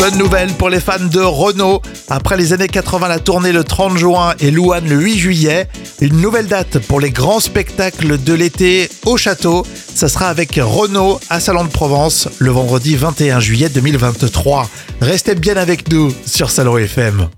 Bonne nouvelle pour les fans de Renault. Après les années 80, la tournée le 30 juin et Louane le 8 juillet. Une nouvelle date pour les grands spectacles de l'été au château. Ça sera avec Renault à Salon de Provence le vendredi 21 juillet 2023. Restez bien avec nous sur Salon FM.